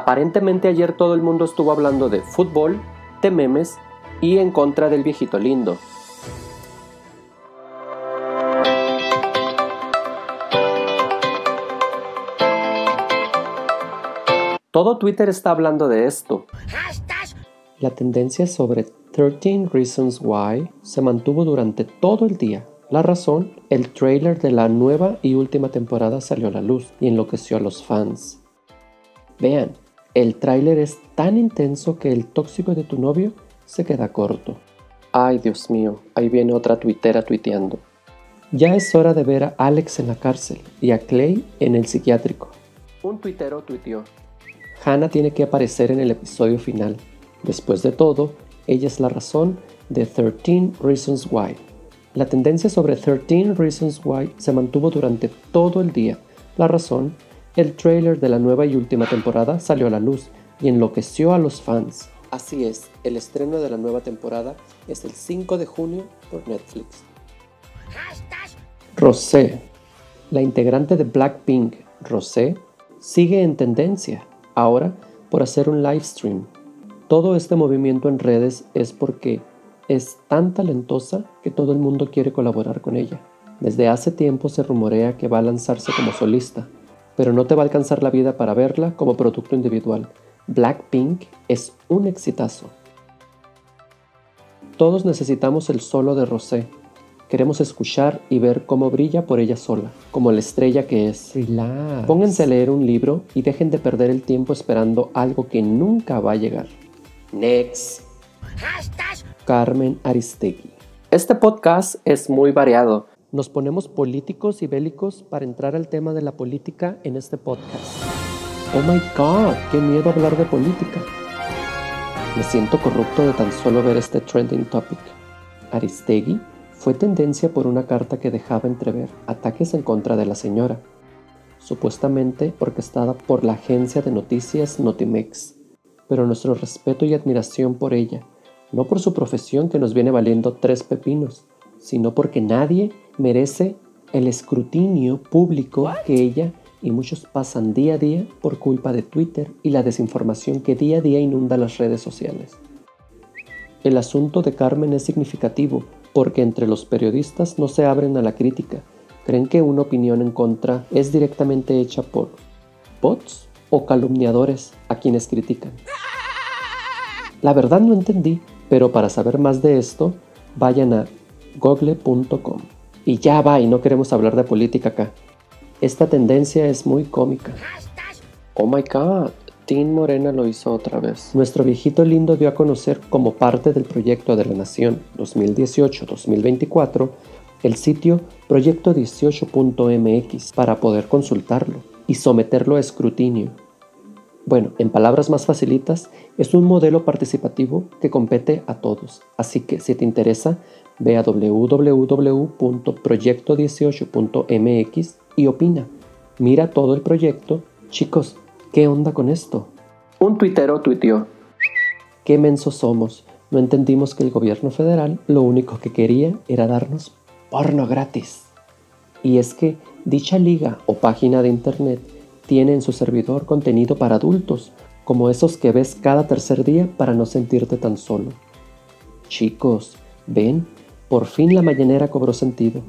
Aparentemente ayer todo el mundo estuvo hablando de fútbol, de memes y en contra del viejito lindo. Todo Twitter está hablando de esto. La tendencia sobre 13 Reasons Why se mantuvo durante todo el día. La razón, el trailer de la nueva y última temporada salió a la luz y enloqueció a los fans. Vean, el tráiler es tan intenso que el tóxico de tu novio se queda corto. Ay, Dios mío, ahí viene otra tuitera tuiteando. Ya es hora de ver a Alex en la cárcel y a Clay en el psiquiátrico. Un tuitero tuiteó. Hannah tiene que aparecer en el episodio final. Después de todo, ella es la razón de 13 Reasons Why. La tendencia sobre 13 Reasons Why se mantuvo durante todo el día. La razón, el trailer de la nueva y última temporada salió a la luz y enloqueció a los fans. Así es, el estreno de la nueva temporada es el 5 de junio por Netflix. Rosé, la integrante de Blackpink, Rosé, sigue en tendencia ahora por hacer un live stream. Todo este movimiento en redes es porque es tan talentosa que todo el mundo quiere colaborar con ella. Desde hace tiempo se rumorea que va a lanzarse como solista, pero no te va a alcanzar la vida para verla como producto individual. Blackpink es un exitazo. Todos necesitamos el solo de Rosé, Queremos escuchar y ver cómo brilla por ella sola, como la estrella que es. Relax. Pónganse a leer un libro y dejen de perder el tiempo esperando algo que nunca va a llegar. Next. Carmen Aristegui. Este podcast es muy variado. Nos ponemos políticos y bélicos para entrar al tema de la política en este podcast. Oh my god, qué miedo hablar de política. Me siento corrupto de tan solo ver este trending topic. Aristegui fue tendencia por una carta que dejaba entrever ataques en contra de la señora, supuestamente orquestada por la agencia de noticias Notimex. Pero nuestro respeto y admiración por ella, no por su profesión que nos viene valiendo tres pepinos, sino porque nadie merece el escrutinio público que ella y muchos pasan día a día por culpa de Twitter y la desinformación que día a día inunda las redes sociales. El asunto de Carmen es significativo porque entre los periodistas no se abren a la crítica. Creen que una opinión en contra es directamente hecha por bots o calumniadores a quienes critican. La verdad no entendí, pero para saber más de esto, vayan a google.com. Y ya va, y no queremos hablar de política acá. Esta tendencia es muy cómica. Oh my god, Tim Morena lo hizo otra vez. Nuestro viejito lindo dio a conocer como parte del proyecto de la Nación 2018-2024 el sitio proyecto18.mx para poder consultarlo y someterlo a escrutinio. Bueno, en palabras más facilitas, es un modelo participativo que compete a todos, así que si te interesa, ve a www.proyecto18.mx y opina. Mira todo el proyecto. Chicos, ¿Qué onda con esto? Un tuitero tuiteó. Qué mensos somos. No entendimos que el gobierno federal lo único que quería era darnos porno gratis. Y es que dicha liga o página de internet tiene en su servidor contenido para adultos, como esos que ves cada tercer día para no sentirte tan solo. Chicos, ven, por fin la mañanera cobró sentido.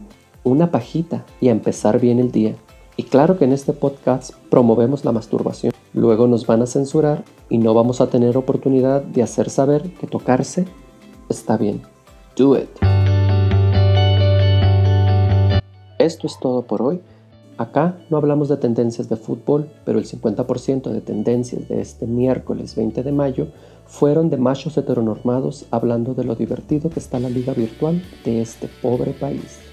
Una pajita y a empezar bien el día. Y claro que en este podcast promovemos la masturbación. Luego nos van a censurar y no vamos a tener oportunidad de hacer saber que tocarse está bien. Do it. Esto es todo por hoy. Acá no hablamos de tendencias de fútbol, pero el 50% de tendencias de este miércoles 20 de mayo fueron de machos heteronormados hablando de lo divertido que está la liga virtual de este pobre país.